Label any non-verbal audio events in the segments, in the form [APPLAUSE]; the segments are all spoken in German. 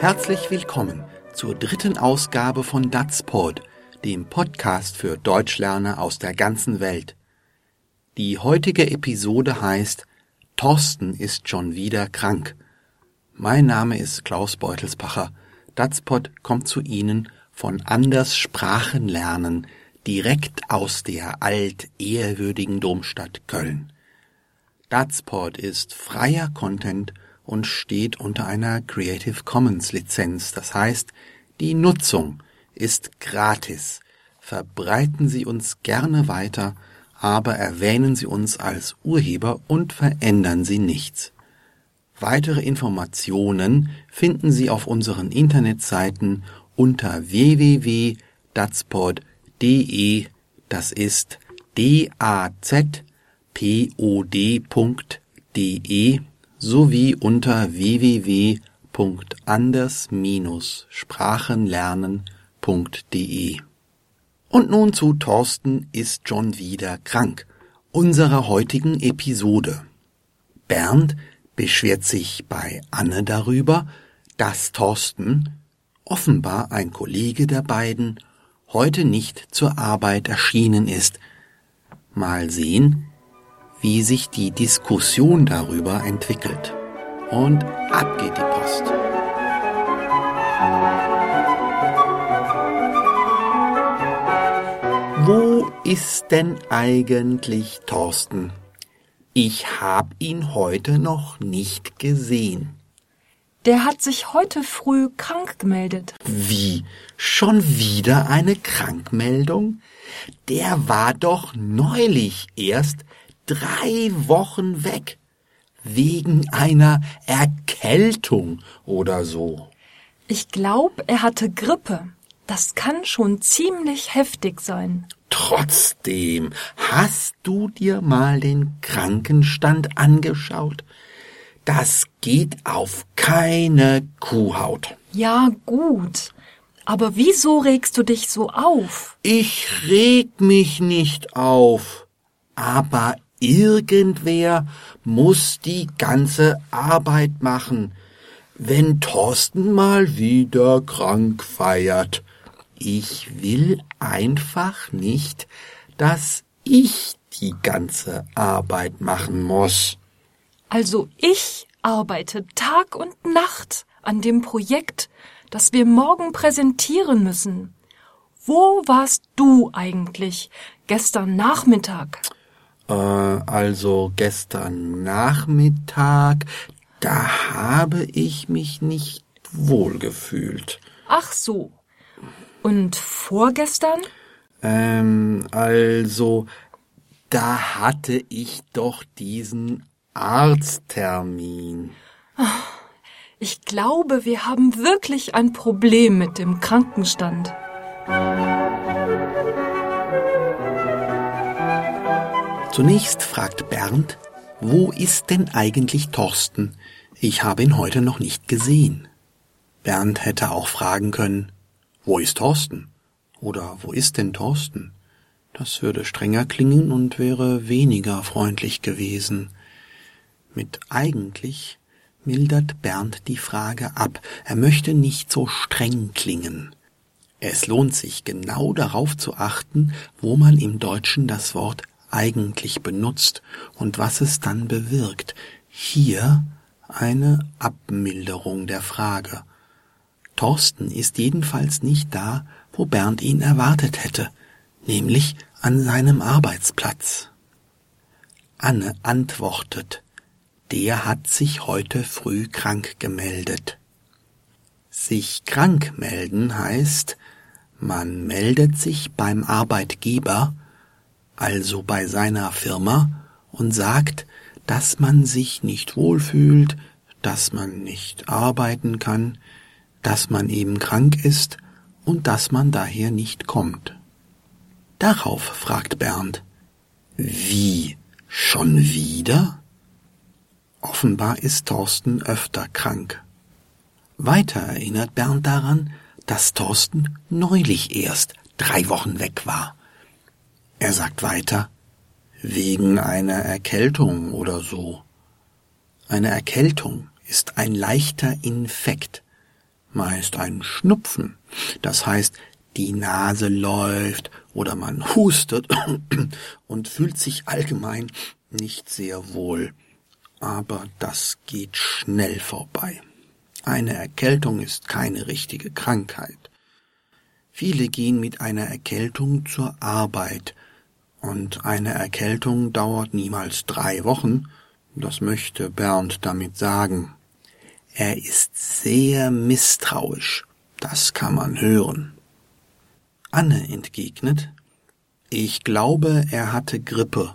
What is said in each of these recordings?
Herzlich willkommen zur dritten Ausgabe von Datsport, dem Podcast für Deutschlerner aus der ganzen Welt. Die heutige Episode heißt Thorsten ist schon wieder krank. Mein Name ist Klaus Beutelspacher. Datspot kommt zu Ihnen von Anders Sprachenlernen direkt aus der altehrwürdigen Domstadt Köln. Datsport ist freier Content und steht unter einer Creative Commons Lizenz. Das heißt, die Nutzung ist gratis. Verbreiten Sie uns gerne weiter, aber erwähnen Sie uns als Urheber und verändern Sie nichts. Weitere Informationen finden Sie auf unseren Internetseiten unter www.datspod.de. Das ist d a z p o d.de sowie unter www.anders-sprachenlernen.de. Und nun zu Thorsten ist schon wieder krank, unserer heutigen Episode. Bernd beschwert sich bei Anne darüber, dass Thorsten, offenbar ein Kollege der beiden, heute nicht zur Arbeit erschienen ist. Mal sehen, wie sich die Diskussion darüber entwickelt. Und ab geht die Post. Wo ist denn eigentlich Thorsten? Ich hab ihn heute noch nicht gesehen. Der hat sich heute früh krank gemeldet. Wie? Schon wieder eine Krankmeldung? Der war doch neulich erst drei Wochen weg. Wegen einer Erkältung oder so. Ich glaube, er hatte Grippe. Das kann schon ziemlich heftig sein. Trotzdem, hast du dir mal den Krankenstand angeschaut? Das geht auf keine Kuhhaut. Ja, gut. Aber wieso regst du dich so auf? Ich reg mich nicht auf. Aber Irgendwer muss die ganze Arbeit machen, wenn Thorsten mal wieder krank feiert. Ich will einfach nicht, dass ich die ganze Arbeit machen muss. Also ich arbeite Tag und Nacht an dem Projekt, das wir morgen präsentieren müssen. Wo warst du eigentlich gestern Nachmittag? Äh, also gestern Nachmittag, da habe ich mich nicht wohl gefühlt. Ach so. Und vorgestern? Ähm, also, da hatte ich doch diesen Arzttermin. Ich glaube, wir haben wirklich ein Problem mit dem Krankenstand. Zunächst fragt Bernd, wo ist denn eigentlich Thorsten? Ich habe ihn heute noch nicht gesehen. Bernd hätte auch fragen können, wo ist Thorsten? Oder wo ist denn Thorsten? Das würde strenger klingen und wäre weniger freundlich gewesen. Mit eigentlich mildert Bernd die Frage ab. Er möchte nicht so streng klingen. Es lohnt sich genau darauf zu achten, wo man im Deutschen das Wort eigentlich benutzt und was es dann bewirkt. Hier eine Abmilderung der Frage. Thorsten ist jedenfalls nicht da, wo Bernd ihn erwartet hätte, nämlich an seinem Arbeitsplatz. Anne antwortet, der hat sich heute früh krank gemeldet. Sich krank melden heißt, man meldet sich beim Arbeitgeber also bei seiner Firma, und sagt, dass man sich nicht wohlfühlt, dass man nicht arbeiten kann, dass man eben krank ist und dass man daher nicht kommt. Darauf fragt Bernd, wie, schon wieder? Offenbar ist Thorsten öfter krank. Weiter erinnert Bernd daran, dass Thorsten neulich erst drei Wochen weg war. Er sagt weiter, wegen einer Erkältung oder so. Eine Erkältung ist ein leichter Infekt. meist ein Schnupfen. Das heißt, die Nase läuft oder man hustet [COUGHS] und fühlt sich allgemein nicht sehr wohl. Aber das geht schnell vorbei. Eine Erkältung ist keine richtige Krankheit. Viele gehen mit einer Erkältung zur Arbeit, und eine Erkältung dauert niemals drei Wochen, das möchte Bernd damit sagen. Er ist sehr misstrauisch, das kann man hören. Anne entgegnet, ich glaube, er hatte Grippe.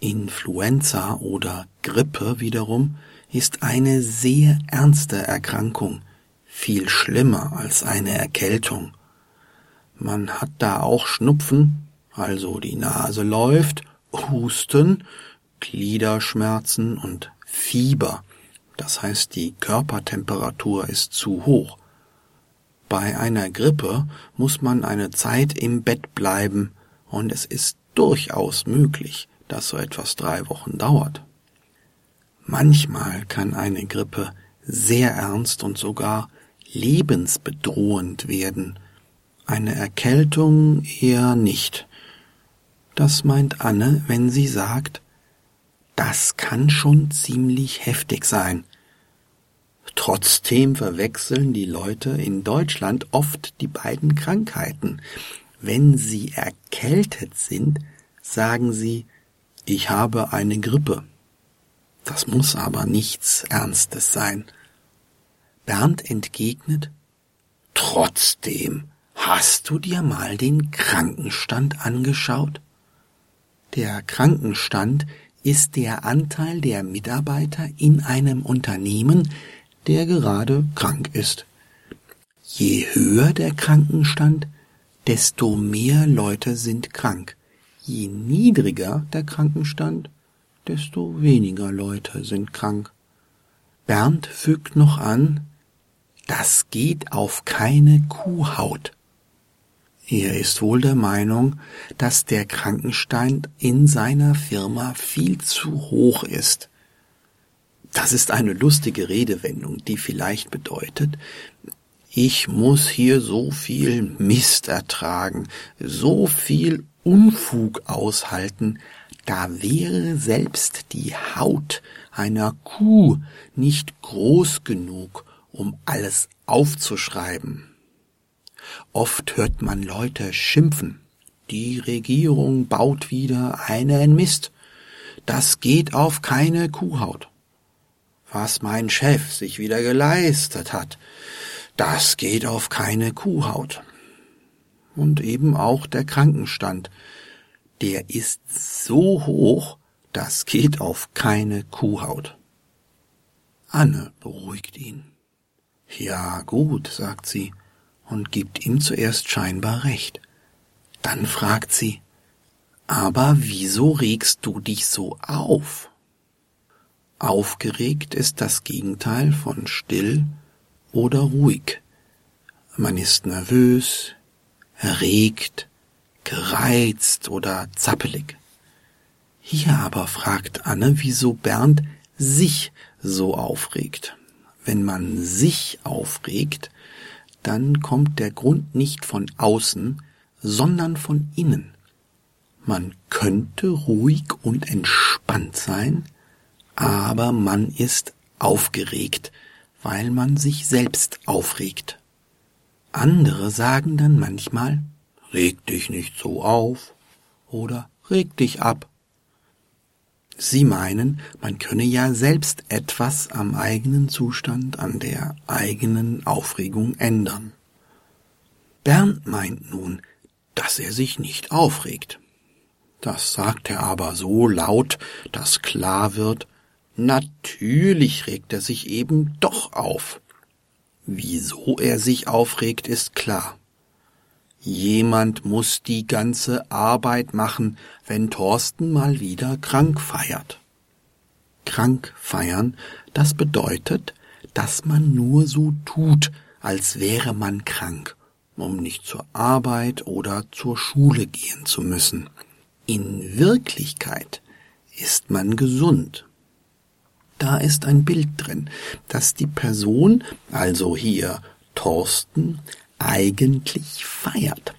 Influenza oder Grippe wiederum ist eine sehr ernste Erkrankung, viel schlimmer als eine Erkältung. Man hat da auch Schnupfen, also die Nase läuft, Husten, Gliederschmerzen und Fieber. Das heißt, die Körpertemperatur ist zu hoch. Bei einer Grippe muss man eine Zeit im Bett bleiben, und es ist durchaus möglich, dass so etwas drei Wochen dauert. Manchmal kann eine Grippe sehr ernst und sogar lebensbedrohend werden, eine Erkältung eher nicht. Das meint Anne, wenn sie sagt, das kann schon ziemlich heftig sein. Trotzdem verwechseln die Leute in Deutschland oft die beiden Krankheiten. Wenn sie erkältet sind, sagen sie, ich habe eine Grippe. Das muss aber nichts Ernstes sein. Bernd entgegnet, trotzdem, hast du dir mal den Krankenstand angeschaut? Der Krankenstand ist der Anteil der Mitarbeiter in einem Unternehmen, der gerade krank ist. Je höher der Krankenstand, desto mehr Leute sind krank. Je niedriger der Krankenstand, desto weniger Leute sind krank. Bernd fügt noch an, das geht auf keine Kuhhaut. Er ist wohl der Meinung, dass der Krankenstand in seiner Firma viel zu hoch ist. Das ist eine lustige Redewendung, die vielleicht bedeutet, ich muss hier so viel Mist ertragen, so viel Unfug aushalten, da wäre selbst die Haut einer Kuh nicht groß genug, um alles aufzuschreiben. Oft hört man Leute schimpfen. Die Regierung baut wieder einen Mist. Das geht auf keine Kuhhaut was mein Chef sich wieder geleistet hat, das geht auf keine Kuhhaut. Und eben auch der Krankenstand, der ist so hoch, das geht auf keine Kuhhaut. Anne beruhigt ihn. Ja gut, sagt sie und gibt ihm zuerst scheinbar recht. Dann fragt sie, aber wieso regst du dich so auf? Aufgeregt ist das Gegenteil von still oder ruhig. Man ist nervös, erregt, gereizt oder zappelig. Hier aber fragt Anne, wieso Bernd sich so aufregt. Wenn man sich aufregt, dann kommt der Grund nicht von außen, sondern von innen. Man könnte ruhig und entspannt sein, aber man ist aufgeregt, weil man sich selbst aufregt. Andere sagen dann manchmal, reg dich nicht so auf oder reg dich ab. Sie meinen, man könne ja selbst etwas am eigenen Zustand, an der eigenen Aufregung ändern. Bernd meint nun, dass er sich nicht aufregt. Das sagt er aber so laut, dass klar wird, Natürlich regt er sich eben doch auf. Wieso er sich aufregt, ist klar. Jemand muss die ganze Arbeit machen, wenn Thorsten mal wieder krank feiert. Krank feiern, das bedeutet, dass man nur so tut, als wäre man krank, um nicht zur Arbeit oder zur Schule gehen zu müssen. In Wirklichkeit ist man gesund da ist ein Bild drin, dass die Person, also hier Thorsten eigentlich feiert,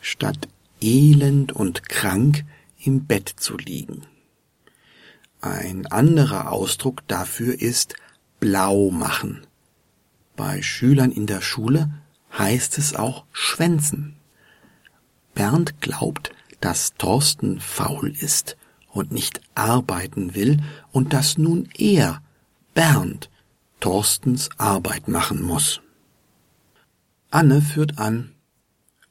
statt elend und krank im Bett zu liegen. Ein anderer Ausdruck dafür ist blau machen. Bei Schülern in der Schule heißt es auch schwänzen. Bernd glaubt, dass Thorsten faul ist und nicht arbeiten will und dass nun er, Bernd, Thorstens Arbeit machen muss. Anne führt an,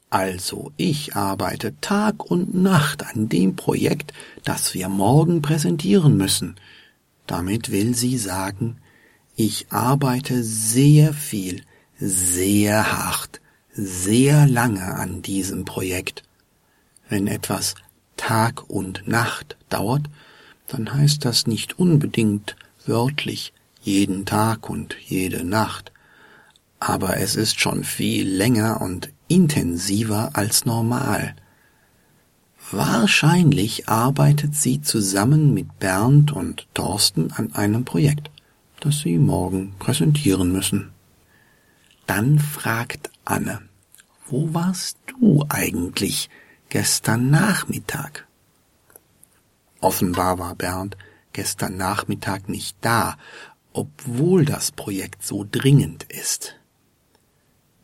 also ich arbeite Tag und Nacht an dem Projekt, das wir morgen präsentieren müssen. Damit will sie sagen, ich arbeite sehr viel, sehr hart, sehr lange an diesem Projekt. Wenn etwas Tag und Nacht dauert, dann heißt das nicht unbedingt wörtlich jeden Tag und jede Nacht, aber es ist schon viel länger und intensiver als normal. Wahrscheinlich arbeitet sie zusammen mit Bernd und Thorsten an einem Projekt, das sie morgen präsentieren müssen. Dann fragt Anne, wo warst du eigentlich gestern Nachmittag? Offenbar war Bernd gestern Nachmittag nicht da, obwohl das Projekt so dringend ist.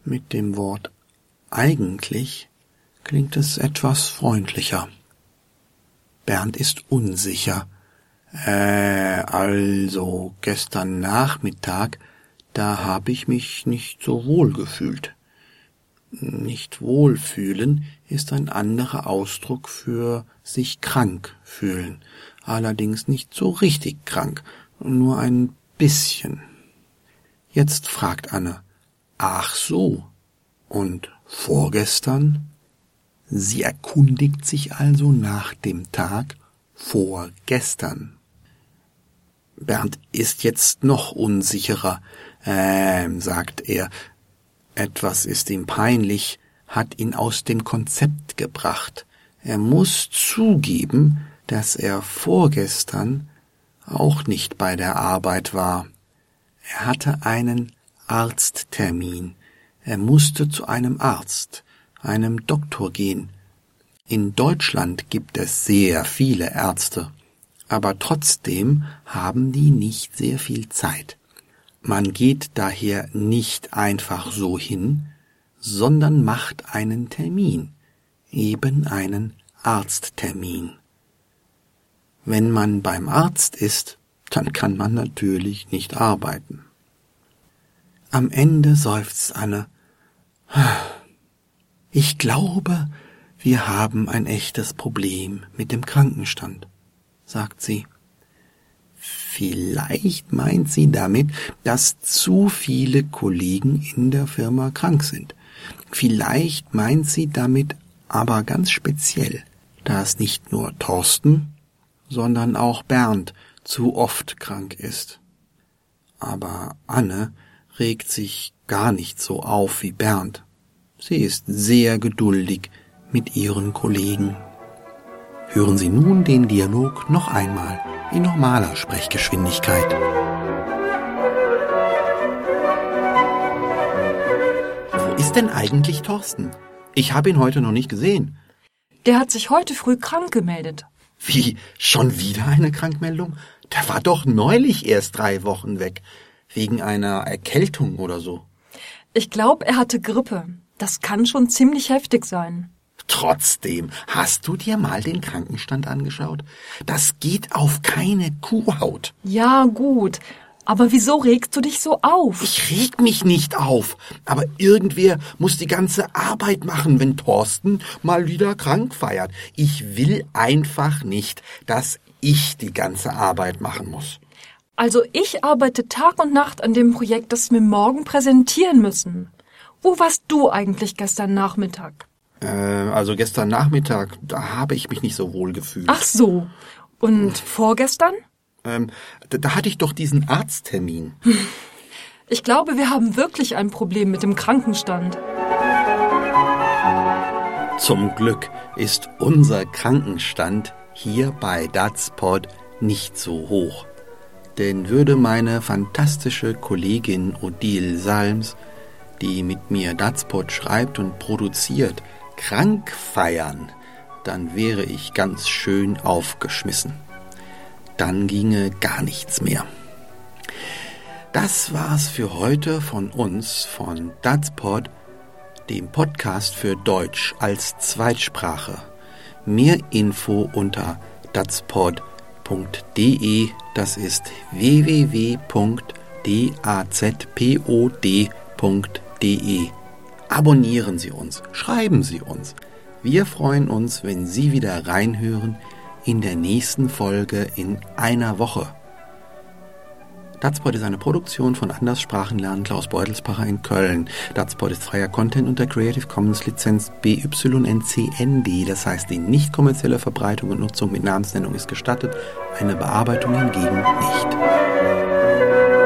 Mit dem Wort eigentlich klingt es etwas freundlicher. Bernd ist unsicher. Äh, also gestern Nachmittag, da habe ich mich nicht so wohl gefühlt. Nicht wohlfühlen ist ein anderer Ausdruck für sich krank fühlen, allerdings nicht so richtig krank, nur ein bisschen. Jetzt fragt Anne, ach so, und vorgestern? Sie erkundigt sich also nach dem Tag vorgestern. Bernd ist jetzt noch unsicherer, ähm, sagt er. Etwas ist ihm peinlich, hat ihn aus dem Konzept gebracht. Er muss zugeben, dass er vorgestern auch nicht bei der Arbeit war. Er hatte einen Arzttermin. Er musste zu einem Arzt, einem Doktor gehen. In Deutschland gibt es sehr viele Ärzte, aber trotzdem haben die nicht sehr viel Zeit. Man geht daher nicht einfach so hin, sondern macht einen Termin, eben einen Arzttermin. Wenn man beim Arzt ist, dann kann man natürlich nicht arbeiten. Am Ende seufzt Anne. Ich glaube, wir haben ein echtes Problem mit dem Krankenstand, sagt sie. Vielleicht meint sie damit, dass zu viele Kollegen in der Firma krank sind. Vielleicht meint sie damit aber ganz speziell, dass nicht nur Thorsten, sondern auch Bernd zu oft krank ist. Aber Anne regt sich gar nicht so auf wie Bernd. Sie ist sehr geduldig mit ihren Kollegen. Hören Sie nun den Dialog noch einmal in normaler Sprechgeschwindigkeit. Wo ist denn eigentlich Thorsten? Ich habe ihn heute noch nicht gesehen. Der hat sich heute früh krank gemeldet. Wie, schon wieder eine Krankmeldung? Der war doch neulich erst drei Wochen weg. Wegen einer Erkältung oder so. Ich glaube, er hatte Grippe. Das kann schon ziemlich heftig sein. Trotzdem, hast du dir mal den Krankenstand angeschaut? Das geht auf keine Kuhhaut. Ja, gut. Aber wieso regst du dich so auf? Ich reg mich nicht auf. Aber irgendwer muss die ganze Arbeit machen, wenn Thorsten mal wieder krank feiert. Ich will einfach nicht, dass ich die ganze Arbeit machen muss. Also ich arbeite Tag und Nacht an dem Projekt, das wir morgen präsentieren müssen. Wo warst du eigentlich gestern Nachmittag? Äh, also gestern Nachmittag, da habe ich mich nicht so wohl gefühlt. Ach so. Und vorgestern? Ähm, da, da hatte ich doch diesen Arzttermin. [LAUGHS] Ich glaube, wir haben wirklich ein Problem mit dem Krankenstand. Zum Glück ist unser Krankenstand hier bei Datspot nicht so hoch. Denn würde meine fantastische Kollegin Odile Salms die mit mir Datspot schreibt und produziert, krank feiern, dann wäre ich ganz schön aufgeschmissen. Dann ginge gar nichts mehr. Das war's für heute von uns, von Datspot, dem Podcast für Deutsch als Zweitsprache. Mehr Info unter datspod.de, das ist www.dazpod.de. Abonnieren Sie uns, schreiben Sie uns. Wir freuen uns, wenn Sie wieder reinhören in der nächsten Folge in einer Woche. Datsport ist eine Produktion von Anderssprachenlernen Klaus Beutelspacher in Köln. Datsport ist freier Content unter Creative Commons Lizenz BYNCND, das heißt die nicht kommerzielle Verbreitung und Nutzung mit Namensnennung ist gestattet, eine Bearbeitung hingegen nicht.